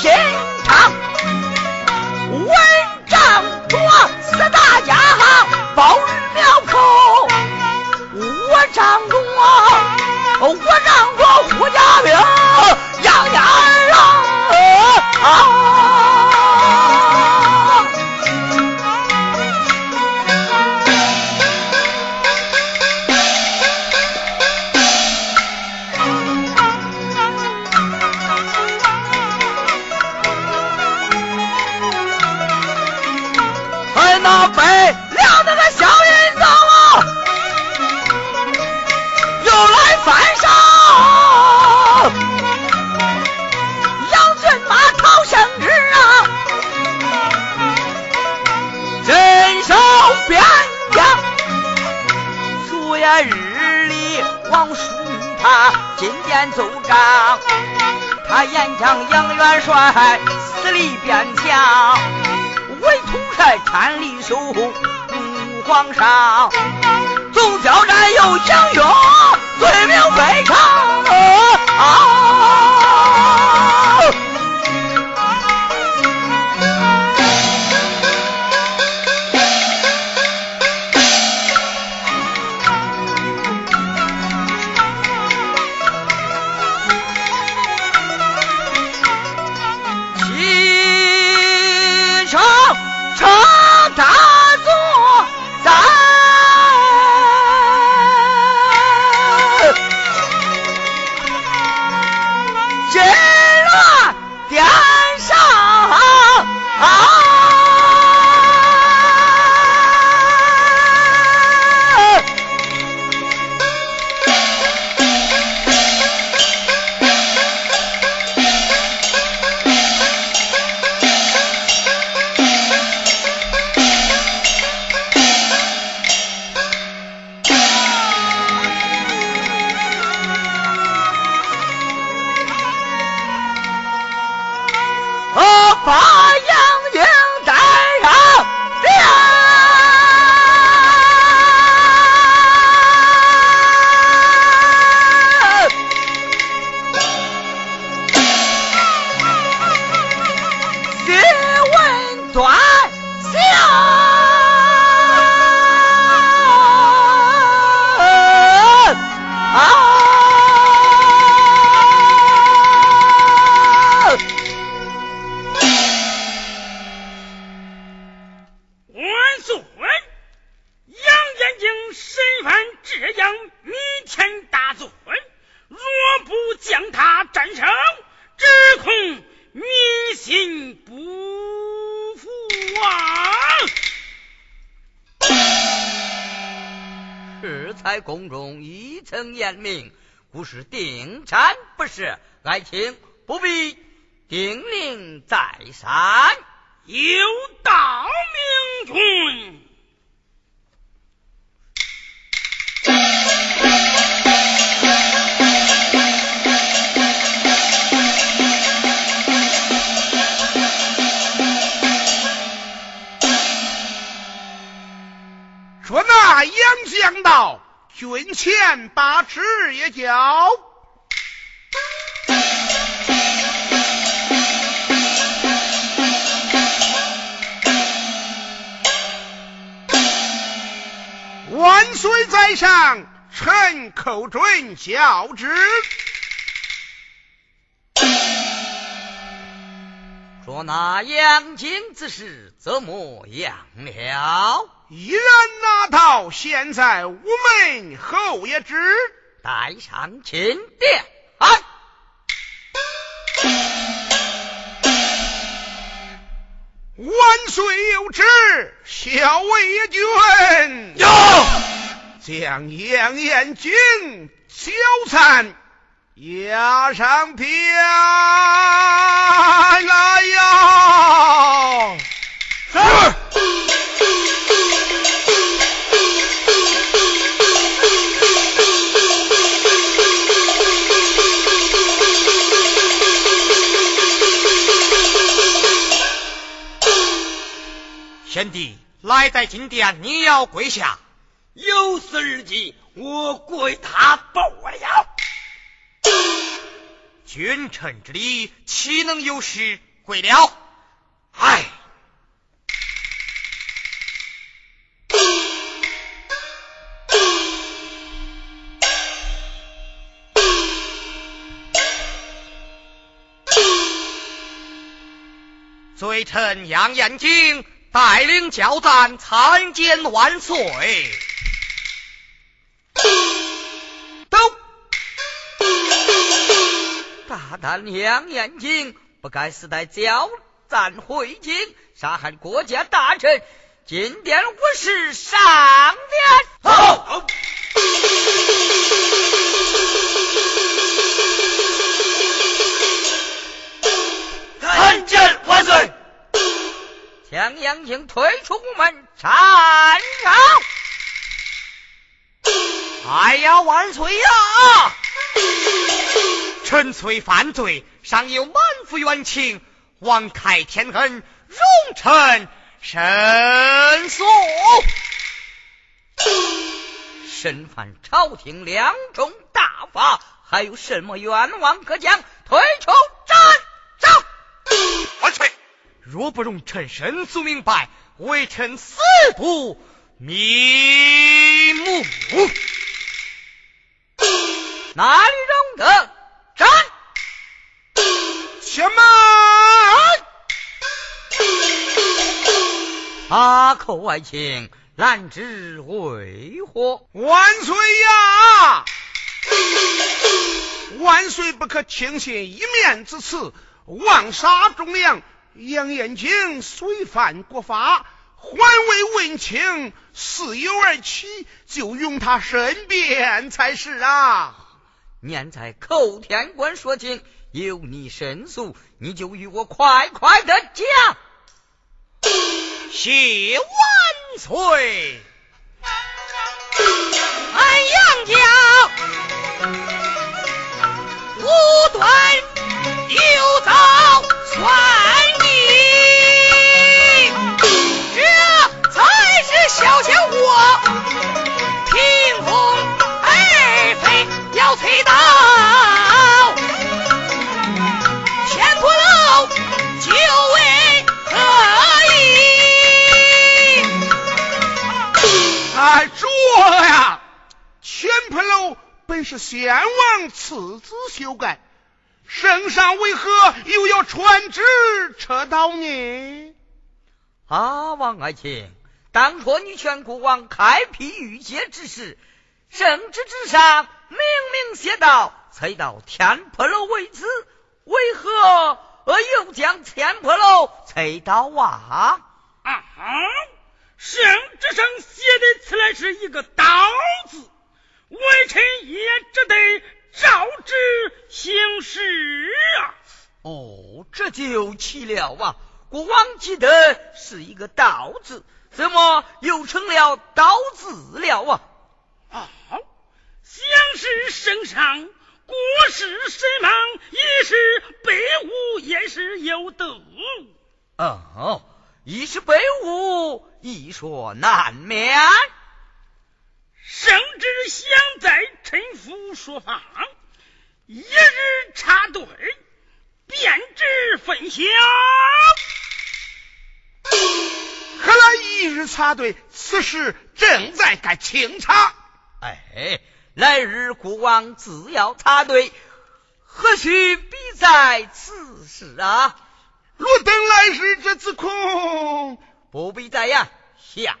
金汤，文章多四大家包玉庙口。我张中啊，我张着胡家兵，杨家儿啊。连奏章，他严将杨元帅死里边墙，韦统帅千里守护皇上，总交战又英勇，罪名非常。明，故是定斩不是。爱卿不必叮咛再三，有道明君。说那杨将道，军前把旨也交。万岁在上，臣寇准教旨。说那杨金之事怎么样了？依然拿到，现在午门后也知。带上钦殿，哎。万岁有旨，校尉军有将杨延军小参押上殿来呀！是。贤弟来在金殿，你要跪下。有此日记，我跪他不了。君臣之礼，岂能有失？跪了。哎。罪臣杨延景。带领教赞参见万岁。都，大胆杨眼睛，不该死带教赞回京，杀害国家大臣。今殿无事上殿。好。参见万岁。将杨靖推出宫门，斩首！哎呀，万岁呀！臣虽犯罪，尚有满腹冤情，王开天恩，容臣申诉。身犯朝廷两种大法，还有什么冤枉可讲？推出斩首！若不容臣申诉明白，为臣死不瞑目。哪里容得？斩！且慢！阿寇外卿，兰之为何？万岁呀！万岁不可轻信一面之词，妄杀忠良。杨延景虽犯国法，还未问清事由而起，就用他申辩才是啊！念在寇天官说情，有你申诉，你就与我快快的讲。谢万岁！俺杨家无端有遭算。哎，呀，千坡楼本是先王赐子修改，圣上为何又要传旨撤倒呢？啊，王爱卿。当初你劝国王开辟御街之时，圣旨之上明明写道：“才到天坡楼为止，为何又将天坡楼拆倒啊？”啊哈！圣旨上写的此来是一个“刀”字，微臣也只得照之行事啊。哦，这就奇了啊！国王记得是一个道字，怎么又成了刀字了啊？啊，乡试圣上，国事神忙，一时被误，也是有德。哦，一时被误，一说难免。圣旨想在臣服说法，一日插队，便知分晓。何来一日插队？此时正在该清查。哎，来日国王自要插队，何须必在此时啊？若等来日这自空，不必在呀。下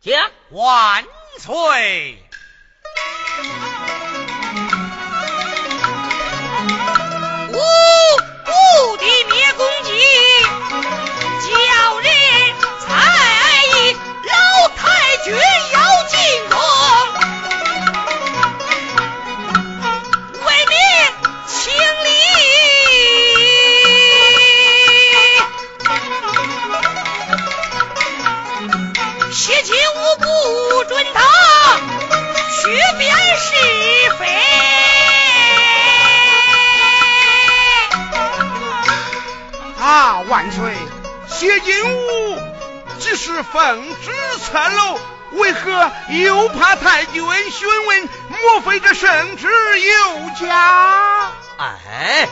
将万岁。吾故地灭公鸡，叫人太是奉旨参楼，为何又怕太君询问？莫非这圣旨有假？哎，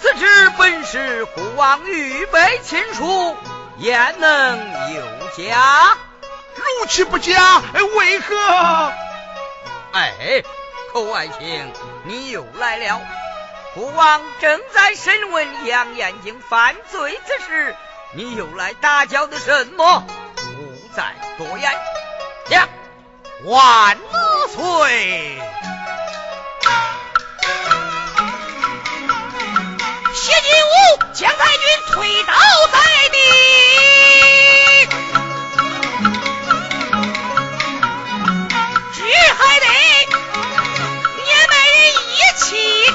此旨本是国王预备亲书，焉能有假？如其不假，为何？哎，寇爱卿，你又来了。国王正在审问杨延景犯罪之事，你又来打搅的什么？勿再多言。呀，万岁！谢金吾将太君推倒在地，只还得年迈人一起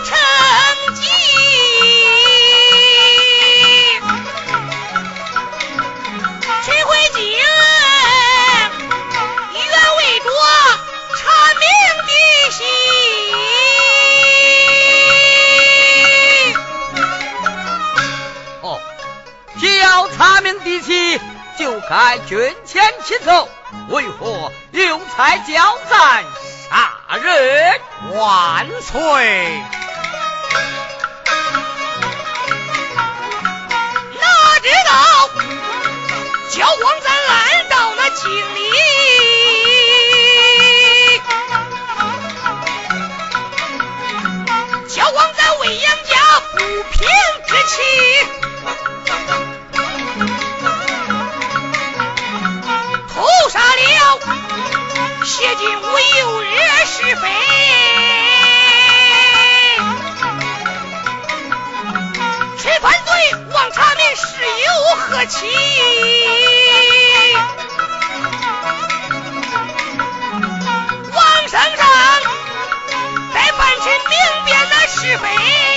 成要查明底细，就该军前起奏，为何又才交战杀人？万岁！哪知道焦光咱来到那京里，焦光咱为杨家不平之气，谢金吾有惹是非。陈犯罪，王查明是有何期？王圣上，再办陈明辨那是非。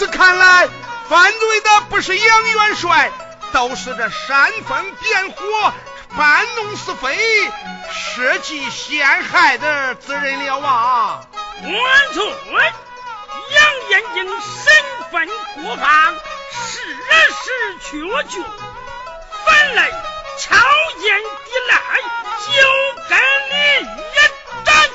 此看来，犯罪的不是杨元帅，都是这煽风点火、搬弄是非、设计陷害的之人了啊！万岁！杨延英身份过放，事实确据，反来巧言抵赖，就跟你一战。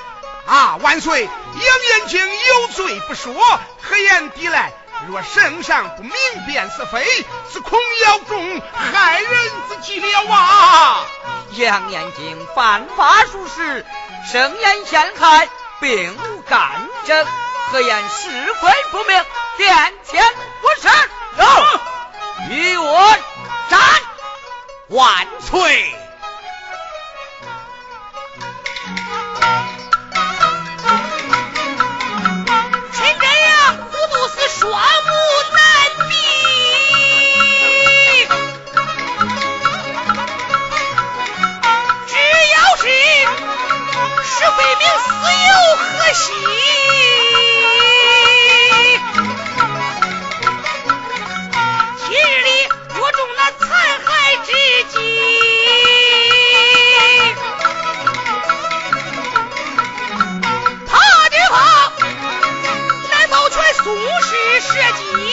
啊！万岁！杨延景有罪不说，何言抵赖？若圣上不明辨是非，是恐要中害人之计了啊！杨延景犯法属实，声言陷害，并无干政，何言是非不明？殿前不是，有与我斩，万岁。可惜昔日里我中了残害之计。他只怕难保全苏氏设计。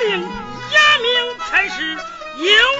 令押命才是赢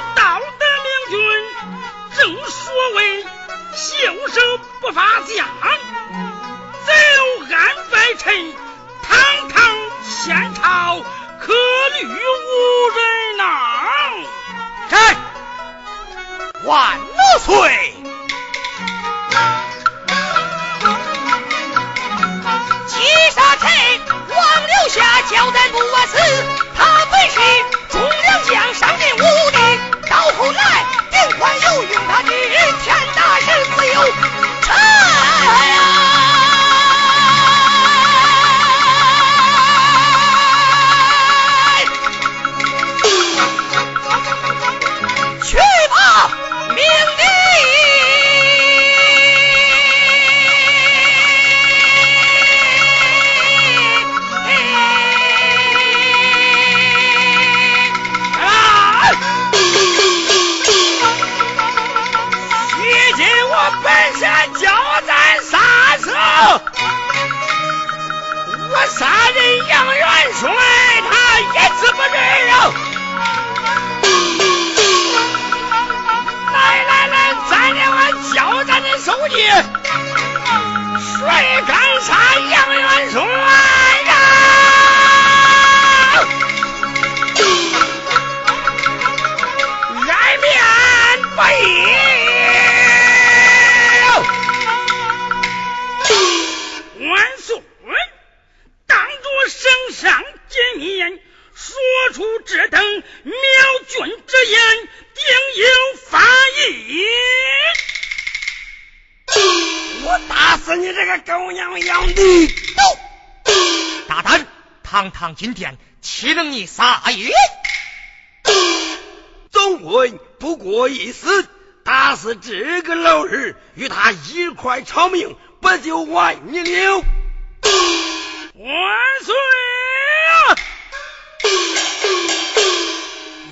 金殿岂能你撒野？总会不过一死，打死这个老儿，与他一块偿命，不就完你了？万岁啊！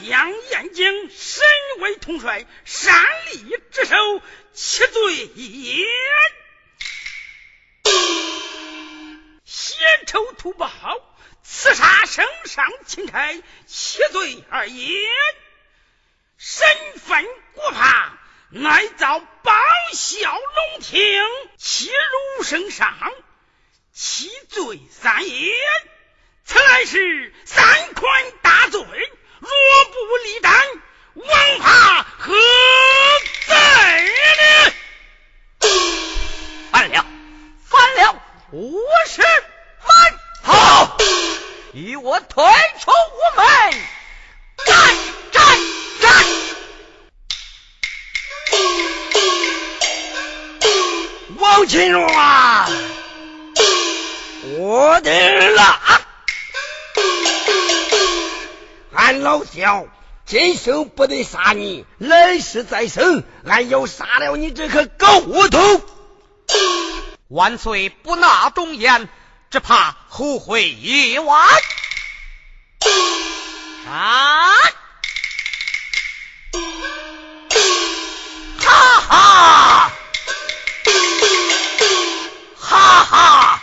杨延景身为统帅，擅离职守，其罪也。血仇图报。刺杀圣上钦差，其罪而已；身份过怕，乃遭报效龙庭，欺辱圣上，其罪三也。此乃是三宽大罪，若不立斩，王法何在呢？反了，反了！我是满好。与我退出屋门，战战战！王金荣啊，我的了！俺老小今生不得杀你，来世再生，俺要杀了你这颗狗骨头！万岁不纳忠言。只怕后悔已晚。啊！哈哈！哈哈！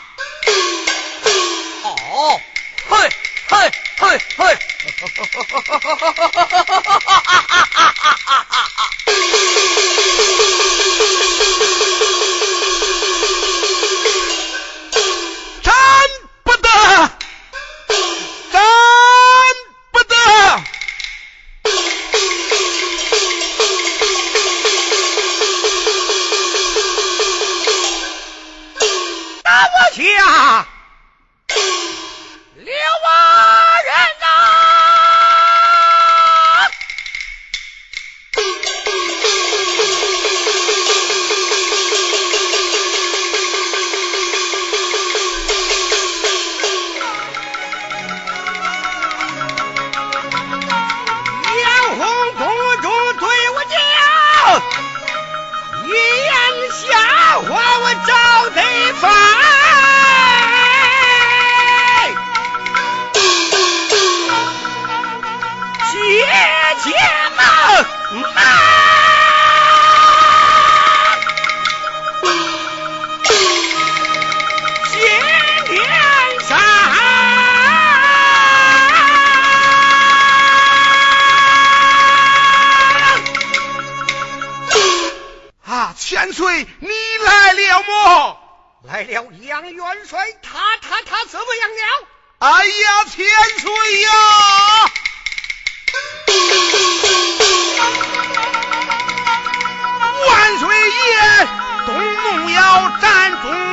好，嘿，嘿，嘿，嘿！哈哈哈哈哈哈哈哈哈哈哈哈哈哈哈哈！你来了我来了杨元帅他他他怎么样了？哎呀千岁呀！万岁爷东路要战中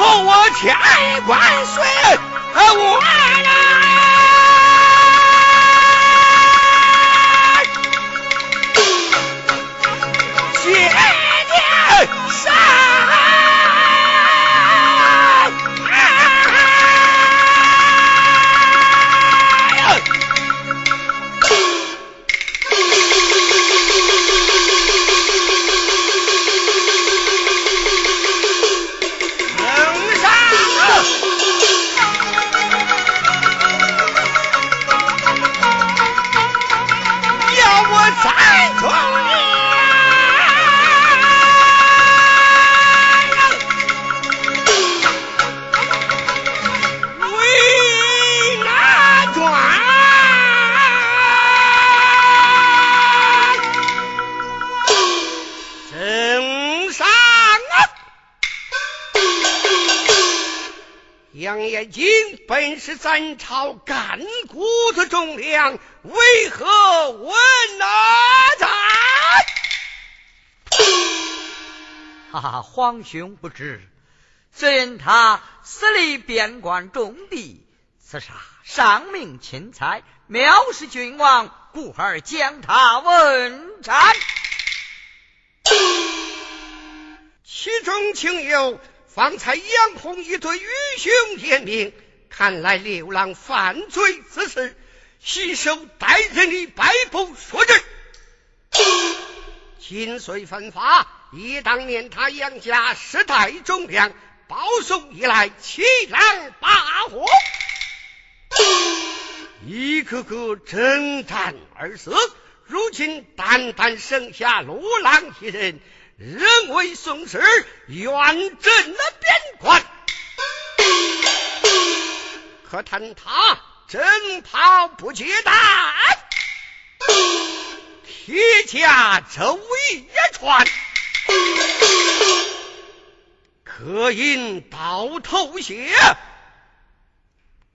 靠我天关水，我人。是咱朝干谷的重量，为何问哪在？哈哈，皇兄不知，虽然他私立边关重地，刺杀上命钦差，藐视君王，故而将他问斩。其中情由方才杨洪一对愚兄言明。看来刘郎犯罪之事，悉受待人的白布所致。今岁分发，以当年他杨家世代忠良，保送以来，欺狼霸火，一个个征战而死。如今单单剩下罗郎一人，人为宋氏远镇了边关。可叹他征讨不接单，铁甲周围一传，各引到头血，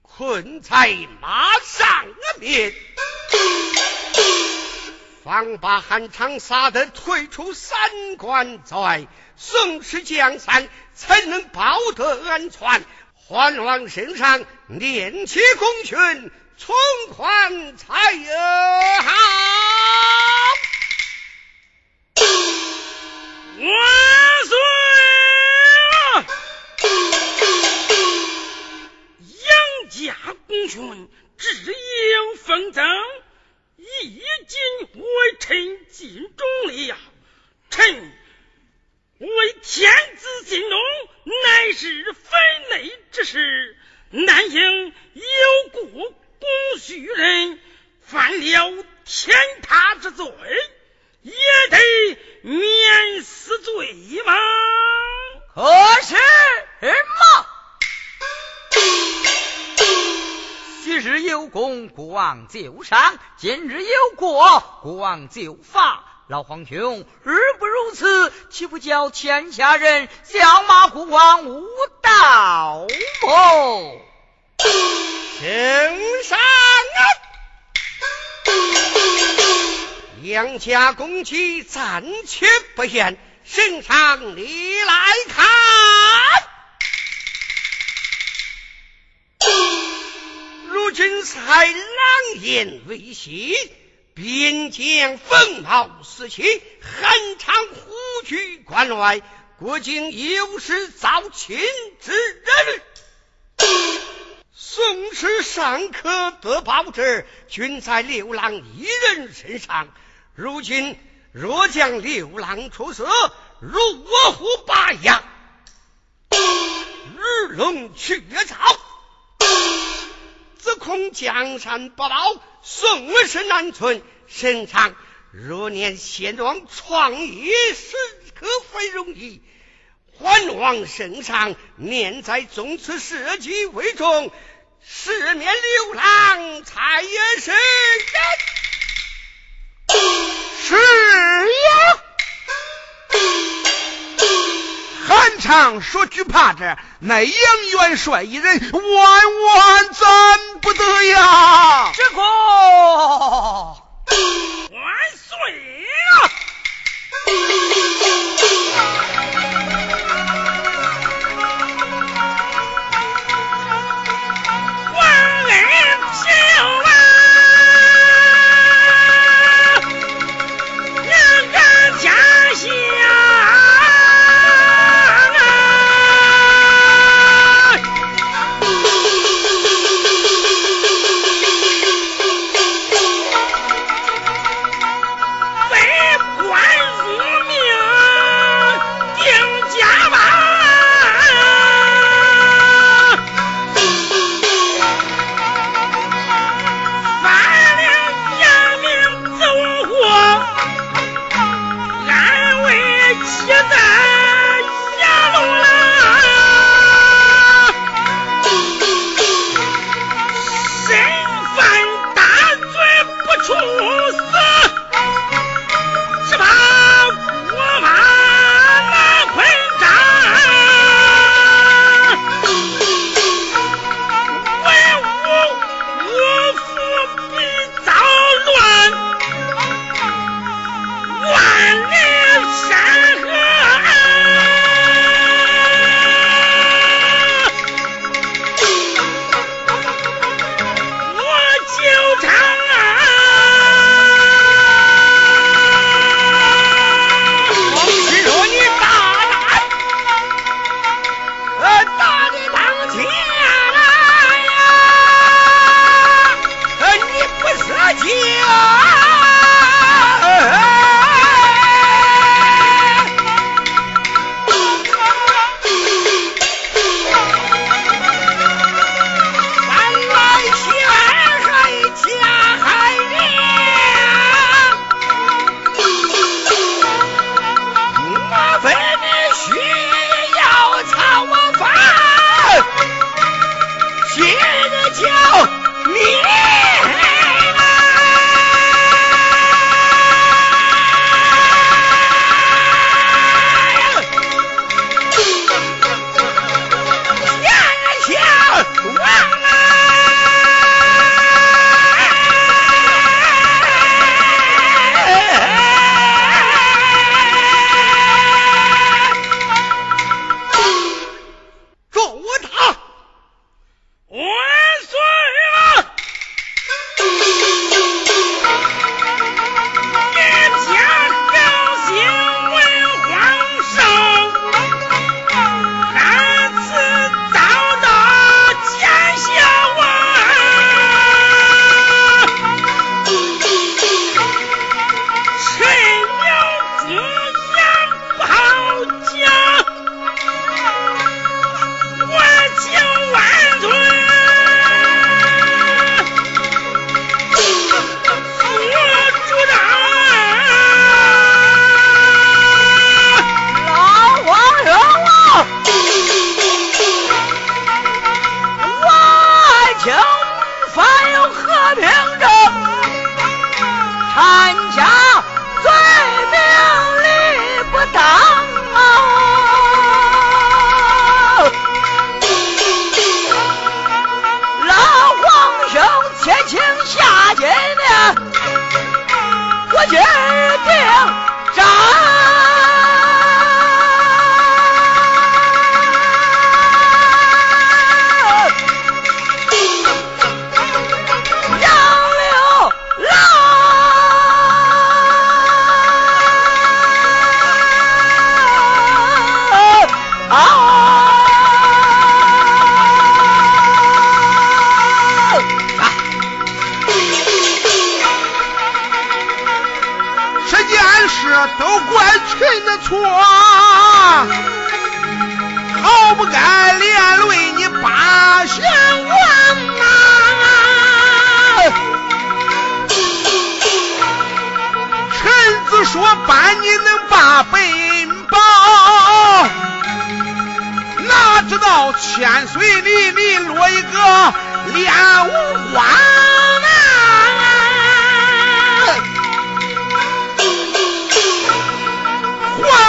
困在马上面，方把韩昌杀得退出三关寨，宋氏江山才能保得安全。还望圣上念起功勋，从宽才有好。万岁啊！杨家功勋，只应封赠，已经为臣尽忠了。臣为天子尽忠，乃是分内之事，难应有故公许人，犯了天塌之罪。也得免死罪吗？可是嘛，昔日有功，国王就赏；今日有过，国王就罚。老皇兄，日不如此，岂不叫天下人笑骂国王无道么？圣上啊！杨家公妻暂且不言，圣上你来看。如今才狼烟未息，边疆风貌四起，汉昌虎踞关外，国境有失遭秦之人。宋氏尚可得报之，均在刘郎一人身上。如今若将刘郎处死，如卧虎拔牙，日龙去草，自恐江山不保，宋氏难存。圣上若念现状创业，时可非容易。还望圣上念在宗祠社稷为重，赦免刘郎才也是人。是呀，常说惧怕者，乃杨元帅一人万万赞不得呀！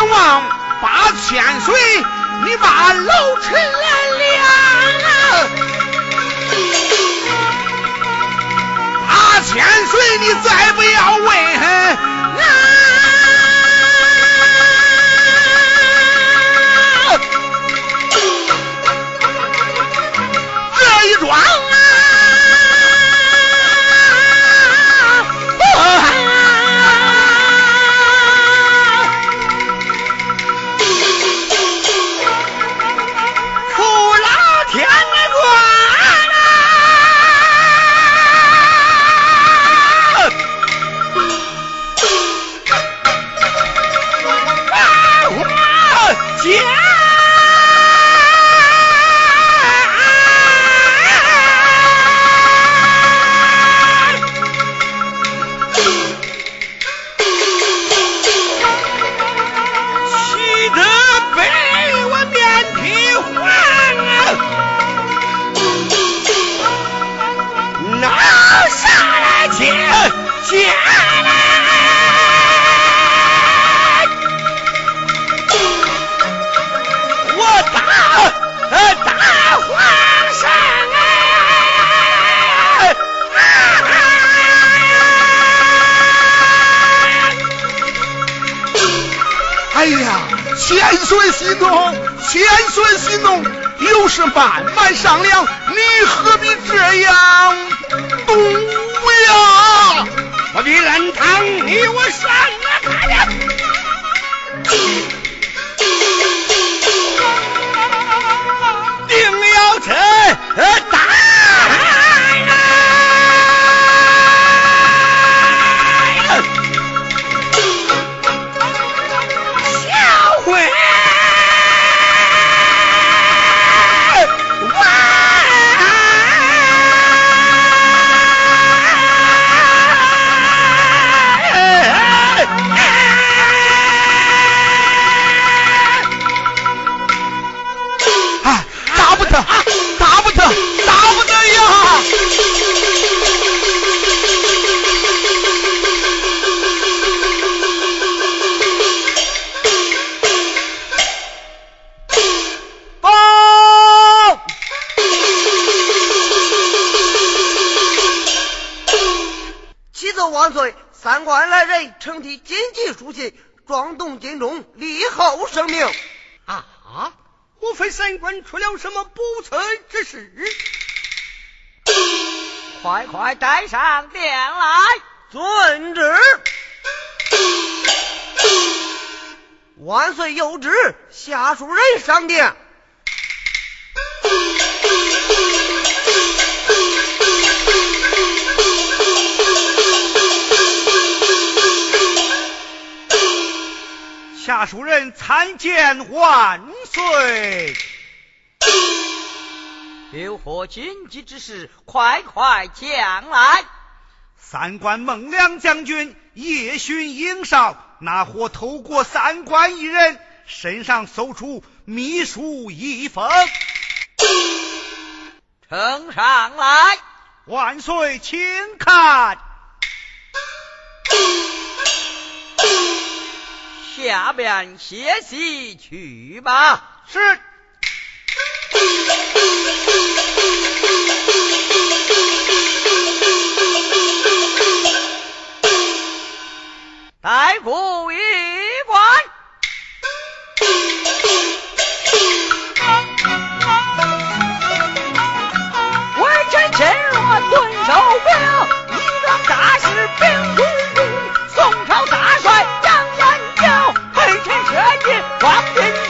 望八千岁，你把老臣来了。八千岁，你再不要问。水西怒，千水西怒，有事慢慢商量。你何必这样毒呀？我的人堂你，我上哪看呀？定要成。出了什么不测之事？快快带上殿来，遵旨。万岁有旨，下属人上殿。下属人参见万岁。有何紧急之事？快快讲来！三关孟良将军夜巡营哨，那伙透过三关一人身上搜出秘书一封，呈上来。万岁，请看。下边歇息去吧。是。待故一观。微臣今若顿受兵，一桩大事禀臣设计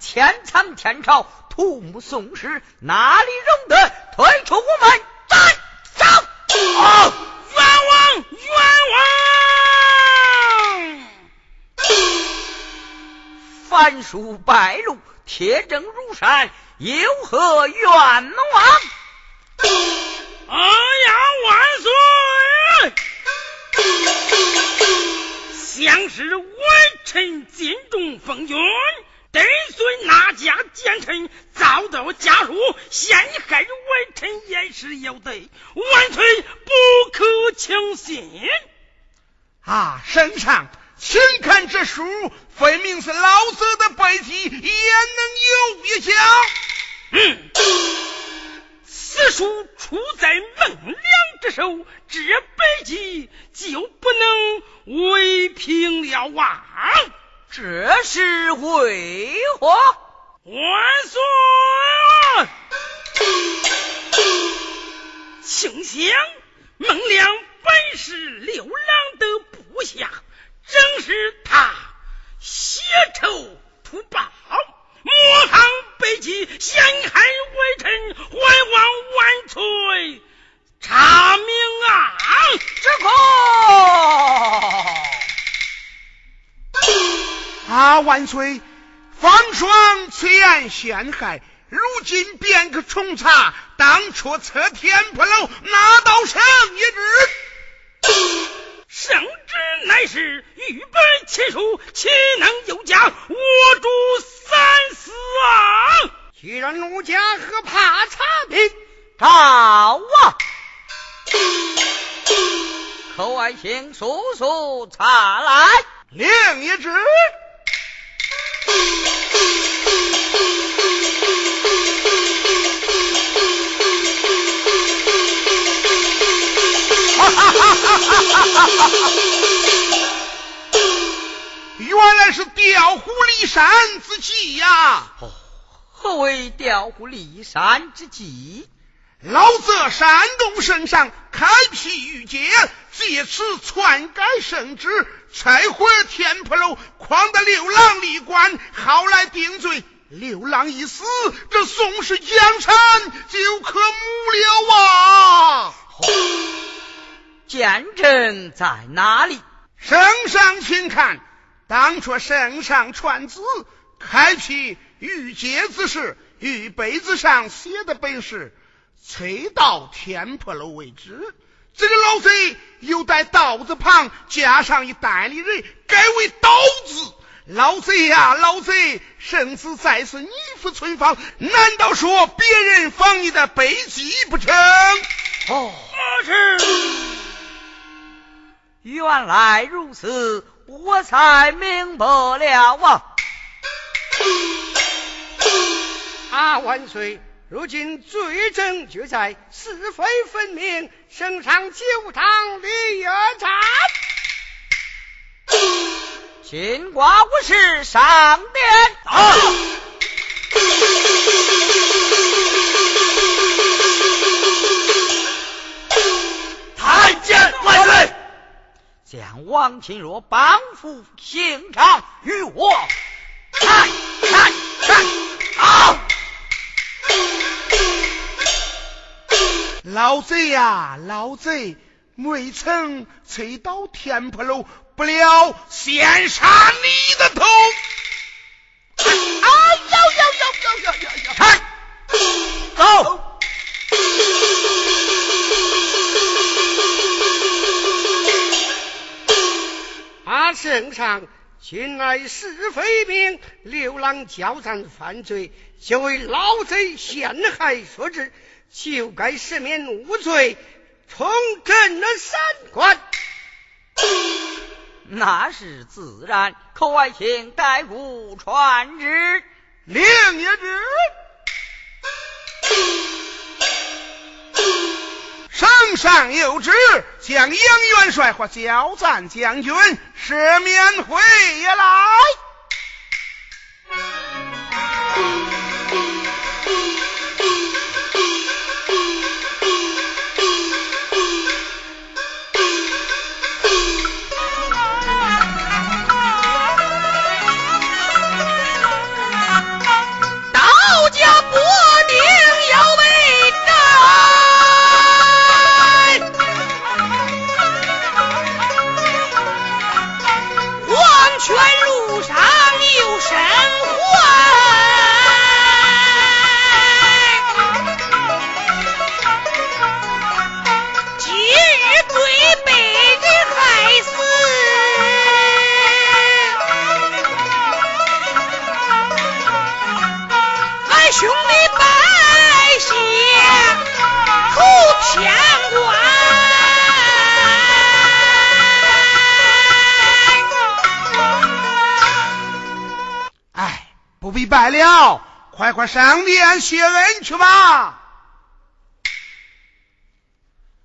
竟敢天藏天朝，土木宋氏，哪里容得退出我们战场？啊！冤枉冤枉！凡书败露，铁证如山，有何冤枉？罪，万岁不可轻信。啊，圣上，请看这书，分明是老子的背题，也能有一假。嗯，此书出在孟良之手，这北极就不能为平了啊！这是为何？万岁！请想，孟良本是刘郎的部下，正是他血仇图报，莫抗北极陷害微臣，还望万岁查明啊！这个啊，万岁！方双虽然陷害，如今便可重查当初测天坡楼那道圣一旨。圣旨乃是预备亲书，岂能有假？我主三思啊！既然奴家何怕查明？找啊！寇爱卿速速查来。另一旨。原来是调虎离山之计呀！哦，何为调虎离山之计？老则山东圣上开辟御界，借此篡改圣旨，拆毁天婆楼，诓得六郎立官，好来定罪。六郎一死，这宋氏江山就可没了啊！见证在哪里？圣上请看，当初圣上传旨开辟御界之时，御碑子上写的本是。催到天破楼为止，这个老贼又在刀子旁加上一代理人，改为刀字。老贼呀，老贼！生死在此你负存放，难道说别人防你的背脊不成？哦，是。原来如此，我才明白了啊！啊，万岁！如今罪证俱在，是非分明，升上九堂立约战。秦寡无事上殿。啊！参见万岁。将王钦若绑赴刑场，与我看看看。啊！老贼呀，老贼，未曾催到天婆楼。不料，先杀你的头！啊！要要要要要要要！看，走！啊，圣上，近来是非命，流浪交战犯罪，就为老贼陷害所致，就该赦免无罪，重振了三观。那是自然，可外请代父传旨，令也旨。圣上有旨，将杨元帅和焦赞将军赦免回来。败了，快快上殿谢恩去吧！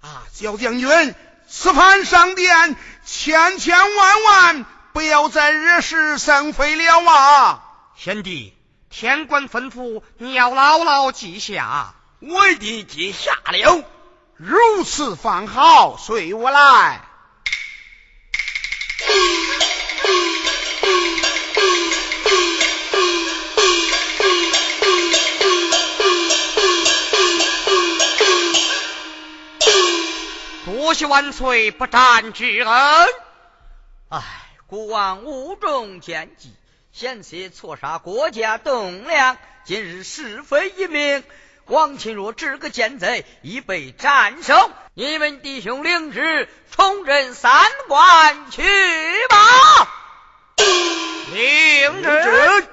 啊，焦将军，此番上殿，千千万万不要再惹是生非了啊！贤弟，天官吩咐，你要牢牢记下。我一定记下了。如此方好，随我来。谢惜万岁不战之恩。哎孤王无中奸计险些错杀国家栋梁今日是非一明王钦若这个奸贼已被斩首你们弟兄领旨重振三关去吧。明日